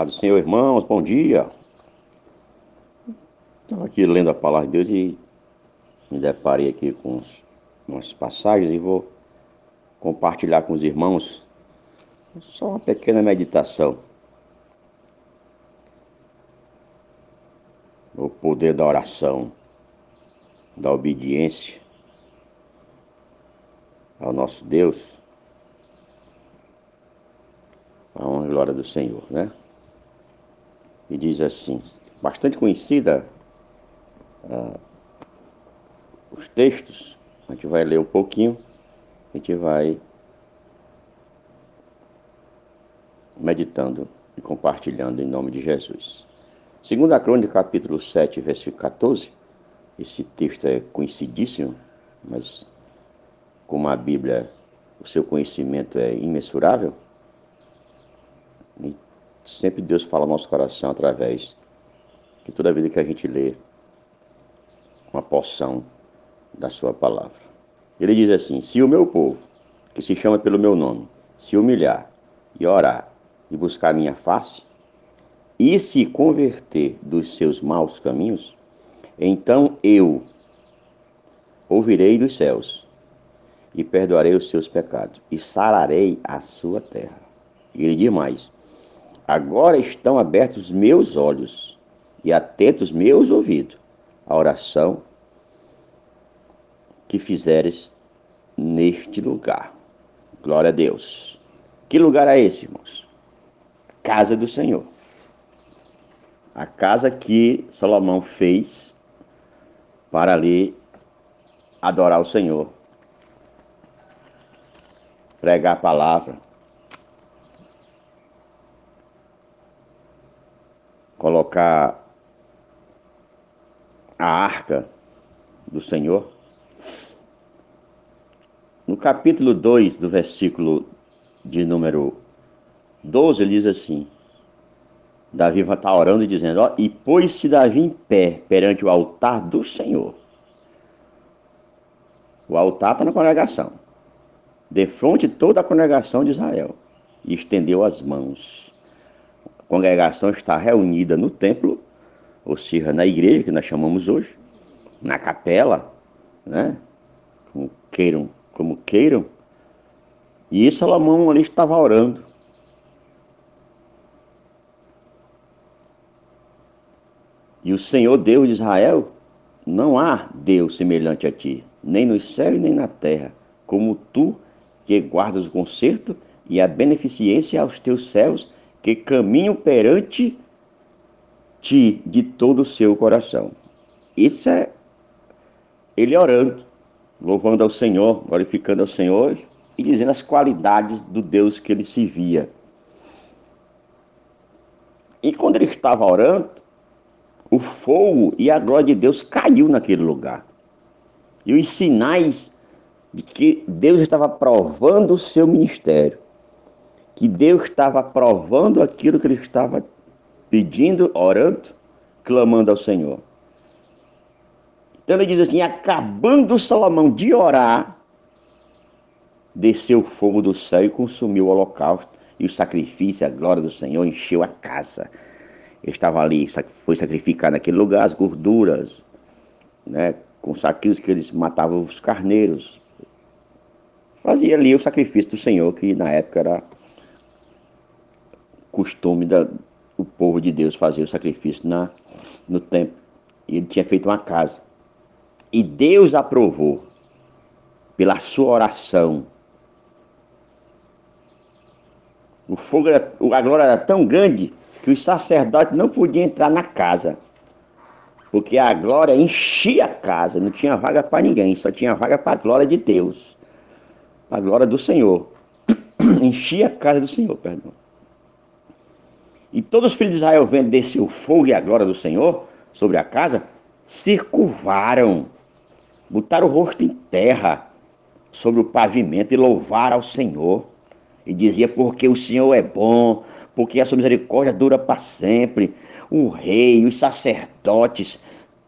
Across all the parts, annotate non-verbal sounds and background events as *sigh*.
Paz do Senhor, irmãos, bom dia. Estava aqui lendo a palavra de Deus e me deparei aqui com umas passagens e vou compartilhar com os irmãos só uma pequena meditação. O poder da oração, da obediência ao nosso Deus, a honra e glória do Senhor, né? E diz assim, bastante conhecida uh, os textos, a gente vai ler um pouquinho, a gente vai meditando e compartilhando em nome de Jesus. Segundo a Crônica, capítulo 7, versículo 14, esse texto é conhecidíssimo, mas como a Bíblia, o seu conhecimento é imensurável, sempre Deus fala no nosso coração através de toda vida que a gente lê uma porção da sua palavra. Ele diz assim: Se o meu povo, que se chama pelo meu nome, se humilhar e orar e buscar minha face, e se converter dos seus maus caminhos, então eu ouvirei dos céus e perdoarei os seus pecados e sararei a sua terra. E ele diz mais: Agora estão abertos os meus olhos e atentos meus ouvidos à oração que fizeres neste lugar. Glória a Deus. Que lugar é esse, irmãos? Casa do Senhor. A casa que Salomão fez para ali adorar o Senhor, pregar a palavra, colocar a arca do Senhor. No capítulo 2 do versículo de número 12, ele diz assim: Davi estar orando e dizendo: ó, E pôs-se Davi em pé perante o altar do Senhor. O altar está na congregação, de frente toda a congregação de Israel, e estendeu as mãos. Congregação está reunida no templo, ou seja, na igreja que nós chamamos hoje, na capela, né? Como queiram, como queiram. E Salomão ali estava orando. E o Senhor Deus de Israel, não há Deus semelhante a ti, nem nos céus nem na terra, como tu que guardas o conserto e a beneficência aos teus céus que caminham perante ti de todo o seu coração. Isso é ele orando, louvando ao Senhor, glorificando ao Senhor e dizendo as qualidades do Deus que ele se via. E quando ele estava orando, o fogo e a glória de Deus caiu naquele lugar. E os sinais de que Deus estava provando o seu ministério, que Deus estava provando aquilo que ele estava pedindo, orando, clamando ao Senhor. Então ele diz assim: acabando Salomão de orar, desceu o fogo do céu e consumiu o holocausto e o sacrifício, a glória do Senhor encheu a casa estava ali, foi sacrificar naquele lugar as gorduras, né, com saquinhos que eles matavam os carneiros. Fazia ali o sacrifício do Senhor, que na época era costume da, do povo de Deus fazer o sacrifício na, no templo. Ele tinha feito uma casa. E Deus aprovou, pela sua oração, o fogo era, a glória era tão grande que os sacerdotes não podiam entrar na casa, porque a glória enchia a casa, não tinha vaga para ninguém, só tinha vaga para a glória de Deus, a glória do Senhor. *coughs* enchia a casa do Senhor, perdão. E todos os filhos de Israel, vendo descer o fogo e a glória do Senhor sobre a casa, se curvaram, botaram o rosto em terra sobre o pavimento e louvaram ao Senhor. E dizia, porque o Senhor é bom, porque a sua misericórdia dura para sempre. O rei, os sacerdotes,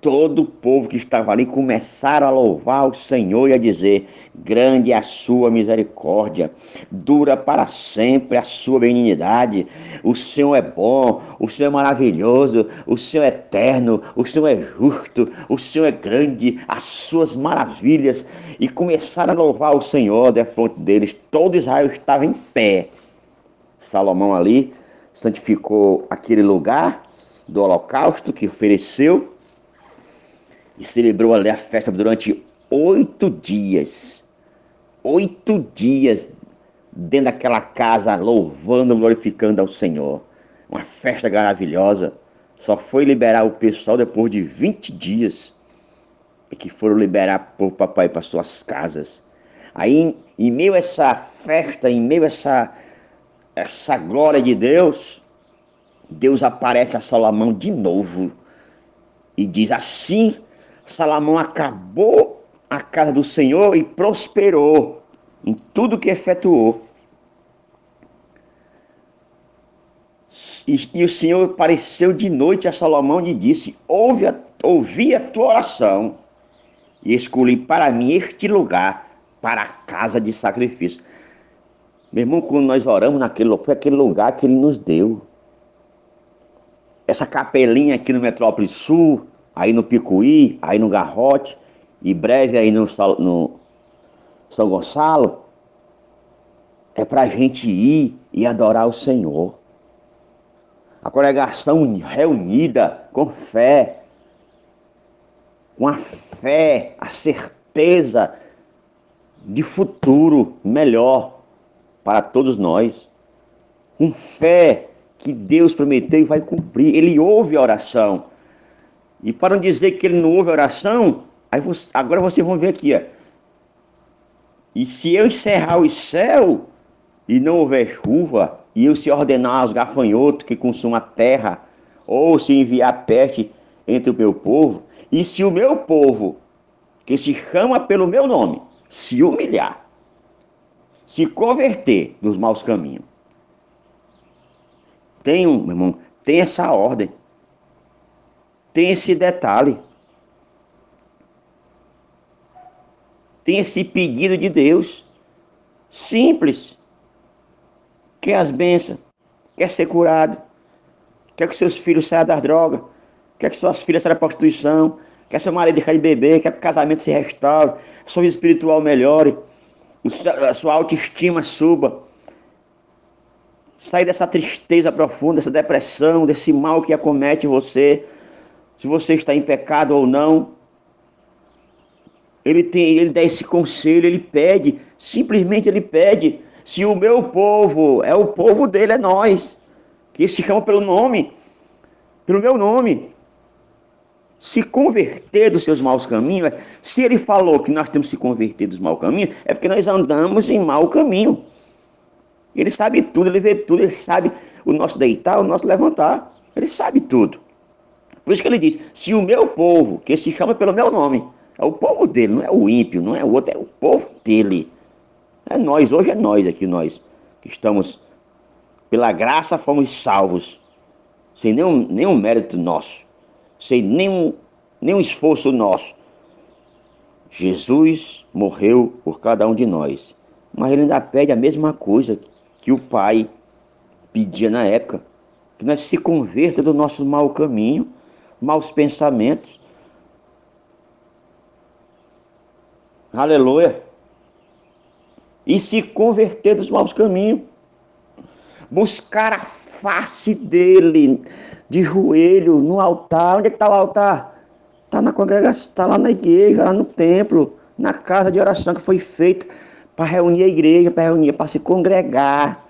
todo o povo que estava ali começaram a louvar o Senhor e a dizer: Grande é a sua misericórdia, dura para sempre a sua benignidade. O Senhor é bom, o Senhor é maravilhoso, o Senhor é eterno, o Senhor é justo, o Senhor é grande, as suas maravilhas. E começaram a louvar o Senhor da fonte deles. Todo Israel estava em pé. Salomão ali santificou aquele lugar do holocausto que ofereceu e celebrou ali a festa durante oito dias. Oito dias dentro daquela casa, louvando, glorificando ao Senhor. Uma festa maravilhosa. Só foi liberar o pessoal depois de 20 dias. E que foram liberar o papai para suas casas. Aí, em, meio a essa festa, em meio a essa, essa glória de Deus, Deus aparece a Salomão de novo e diz assim Salomão acabou a casa do Senhor e prosperou em tudo que efetuou. E, e, o Senhor apareceu de noite a Salomão e disse: Ouve a, ouvi a tua oração e escolhi para mim este lugar para a casa de sacrifício. Meu irmão, quando nós oramos naquele foi aquele lugar que ele nos deu. Essa capelinha aqui no Metrópole Sul, aí no Picuí, aí no Garrote, e breve aí no, no São Gonçalo, é para a gente ir e adorar o Senhor. A congregação reunida com fé, com a fé, a certeza de futuro melhor para todos nós. Com fé que Deus prometeu e vai cumprir. Ele ouve a oração. E para não dizer que ele não ouve oração, aí você, agora vocês vão ver aqui, ó. E se eu encerrar o céu e não houver chuva, e eu se ordenar aos gafanhotos que consumam a terra, ou se enviar peste entre o meu povo, e se o meu povo, que se chama pelo meu nome, se humilhar, se converter dos maus caminhos. Tem um, meu irmão, tem essa ordem tem esse detalhe. Tem esse pedido de Deus. Simples. Quer as bênçãos, quer ser curado, quer que seus filhos saiam das drogas, quer que suas filhas saiam da prostituição, quer seu marido deixar de beber, quer que o casamento se restaure, sua vida espiritual melhore, a sua autoestima suba. Sair dessa tristeza profunda, dessa depressão, desse mal que acomete você se você está em pecado ou não. Ele tem, ele dá esse conselho, ele pede, simplesmente ele pede. Se o meu povo é o povo dele, é nós, que se chama pelo nome, pelo meu nome, se converter dos seus maus caminhos, se ele falou que nós temos que se converter dos maus caminhos, é porque nós andamos em mau caminho. Ele sabe tudo, ele vê tudo, ele sabe o nosso deitar, o nosso levantar. Ele sabe tudo. Por isso que ele diz: se o meu povo, que se chama pelo meu nome, é o povo dele, não é o ímpio, não é o outro, é o povo dele. É nós, hoje é nós aqui, nós que estamos, pela graça, fomos salvos, sem nenhum, nenhum mérito nosso, sem nenhum, nenhum esforço nosso. Jesus morreu por cada um de nós, mas ele ainda pede a mesma coisa que o Pai pedia na época, que nós se converta do nosso mau caminho maus pensamentos. Aleluia. E se converter dos maus caminhos. Buscar a face dele de joelho no altar. Onde é que está o altar? Está na congregação, está lá na igreja, lá no templo, na casa de oração que foi feita para reunir a igreja, para reunir, para se congregar.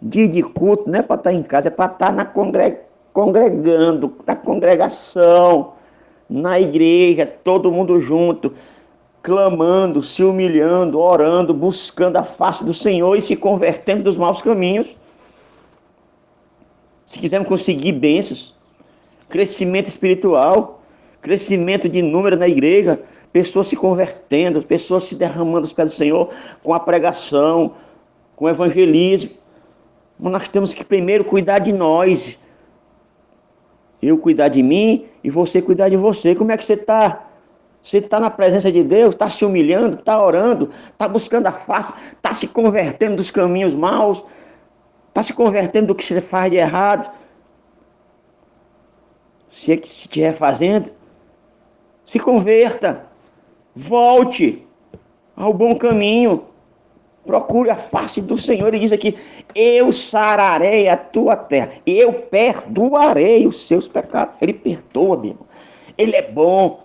Dia de culto não é para estar em casa, é para estar na congregação congregando, na congregação, na igreja, todo mundo junto, clamando, se humilhando, orando, buscando a face do Senhor e se convertendo dos maus caminhos. Se quisermos conseguir bênçãos, crescimento espiritual, crescimento de número na igreja, pessoas se convertendo, pessoas se derramando os pés do Senhor com a pregação, com o evangelismo. Mas nós temos que primeiro cuidar de nós, Eu cuidar de mim e você cuidar de você. Como é que você está? Você está na presença de Deus, está se humilhando, está orando, está buscando a face, está se convertendo dos caminhos maus, está se convertendo do que você faz de errado. Se é que se estiver fazendo, se converta, volte ao bom caminho. Procure a face do Senhor. Ele diz aqui: Eu sararei a tua terra, eu perdoarei os seus pecados. Ele perdoa, meu irmão. Ele é bom.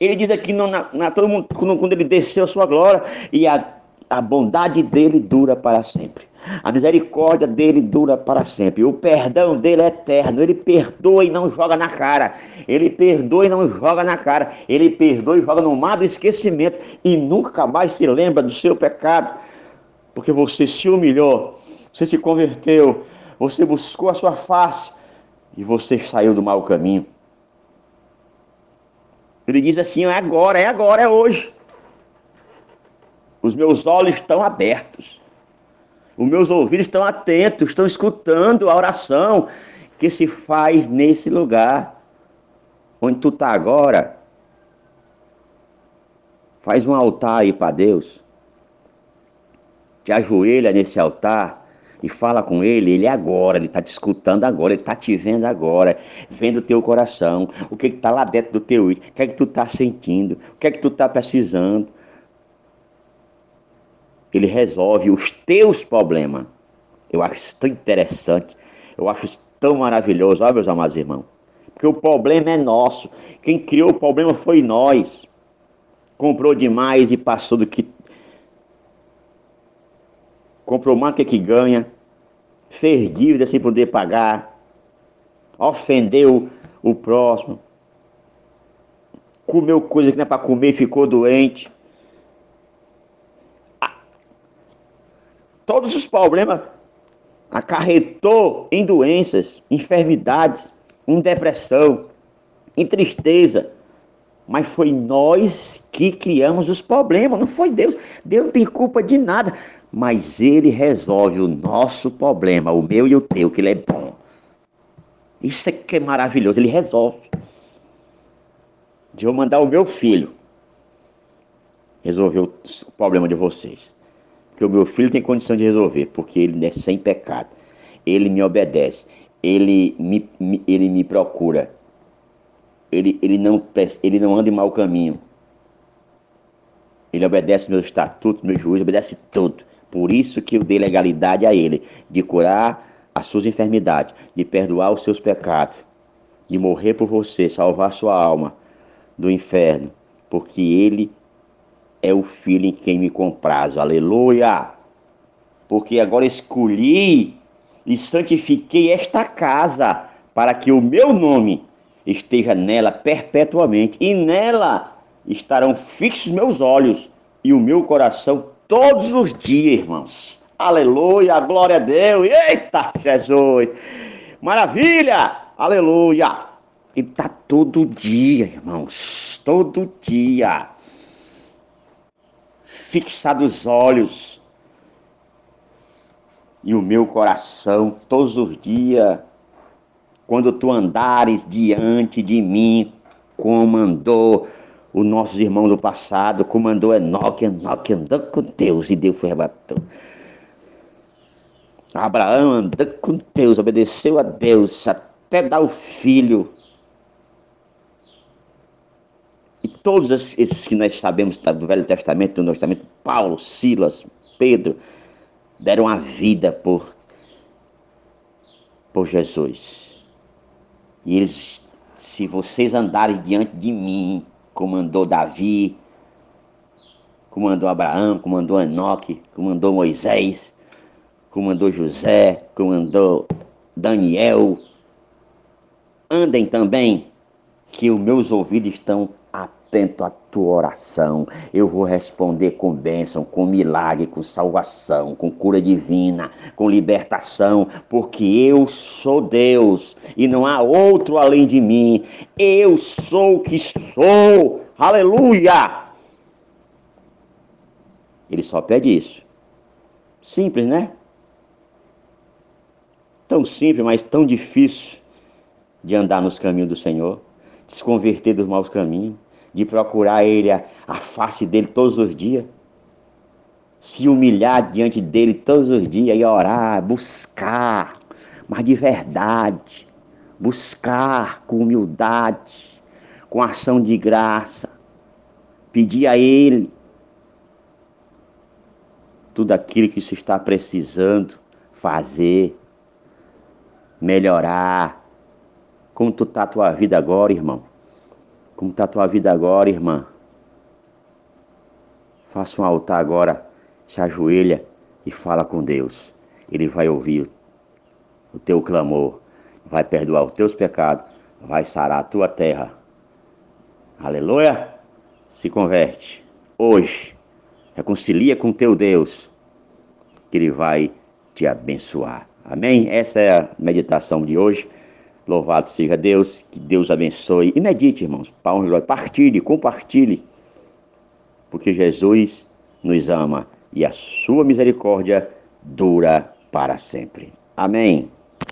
Ele diz aqui: na, na, todo mundo, quando, quando ele desceu a sua glória, e a, a bondade dele dura para sempre. A misericórdia dele dura para sempre. O perdão dele é eterno. Ele perdoa e não joga na cara. Ele perdoa e não joga na cara. Ele perdoa e joga no mar do esquecimento. E nunca mais se lembra do seu pecado. Porque você se humilhou. Você se converteu. Você buscou a sua face. E você saiu do mau caminho. Ele diz assim: é agora, é agora, é hoje. Os meus olhos estão abertos. Os meus ouvidos estão atentos, estão escutando a oração que se faz nesse lugar. Onde tu está agora. Faz um altar aí para Deus. Te ajoelha nesse altar e fala com ele, ele é agora, ele está te escutando agora, ele está te vendo agora, vendo o teu coração, o que está lá dentro do teu o que é que tu está sentindo, o que é que tu está precisando. Ele resolve os teus problemas. Eu acho isso tão interessante, eu acho isso tão maravilhoso, olha meus amados irmãos. Porque o problema é nosso. Quem criou o problema foi nós. Comprou demais e passou do que comprou mais que, que ganha, fez dívida sem poder pagar, ofendeu o próximo, comeu coisa que não é para comer e ficou doente. Todos os problemas acarretou em doenças, enfermidades, em depressão, em tristeza. Mas foi nós que criamos os problemas, não foi Deus. Deus não tem culpa de nada mas ele resolve o nosso problema, o meu e o teu, que ele é bom. Isso é que é maravilhoso, ele resolve. Eu vou mandar o meu filho resolver o problema de vocês. Porque o meu filho tem condição de resolver, porque ele é sem pecado. Ele me obedece, ele me, me ele me procura. Ele, ele, não, ele não anda em mau caminho. Ele obedece meus estatutos, meus juízos, obedece tudo. Por isso que eu dei legalidade a ele de curar as suas enfermidades, de perdoar os seus pecados, de morrer por você, salvar sua alma do inferno, porque ele é o filho em quem me comprazo. Aleluia! Porque agora escolhi e santifiquei esta casa para que o meu nome esteja nela perpetuamente e nela estarão fixos meus olhos e o meu coração todos os dias, irmãos. Aleluia, glória a Deus. Eita, Jesus. Maravilha, aleluia. E tá todo dia, irmãos, todo dia. Fixados os olhos e o meu coração todos os dias, quando tu andares diante de mim, como andou os nossos irmãos do passado, comandou Enoque, Enoque andou com Deus e Deus foi arrebatado. Abraão andou com Deus, obedeceu a Deus até dar o filho. E todos esses que nós sabemos do Velho Testamento, do Novo Testamento, Paulo, Silas, Pedro, deram a vida por, por Jesus. E eles, se vocês andarem diante de mim, comandou Davi, comandou Abraão, comandou Enoque, comandou Moisés, comandou José, comandou Daniel. Andem também, que os meus ouvidos estão atentos à tua oração. Eu vou responder com bênção, com milagre, com salvação, com cura divina, com libertação, porque eu sou Deus e não há outro além de mim. Eu sou o que sou. Aleluia! Ele só pede isso. Simples, né? Tão simples, mas tão difícil de andar nos caminhos do Senhor, de se converter dos maus caminhos, de procurar Ele, a, a face dele todos os dias, se humilhar diante dele todos os dias e orar, buscar, mas de verdade, buscar com humildade, com ação de graça, pedir a Ele tudo aquilo que você está precisando fazer, melhorar. Como tu tá a tua vida agora, irmão? Como está a tua vida agora, irmã? Faça um altar agora, se ajoelha e fala com Deus. Ele vai ouvir o teu clamor, vai perdoar os teus pecados, vai sarar a tua terra. Aleluia! Se converte hoje reconcilia com teu Deus, que Ele vai te abençoar. Amém? Essa é a meditação de hoje. Louvado seja Deus, que Deus abençoe. E medite, irmãos. Partilhe, compartilhe, porque Jesus nos ama e a sua misericórdia dura para sempre. Amém.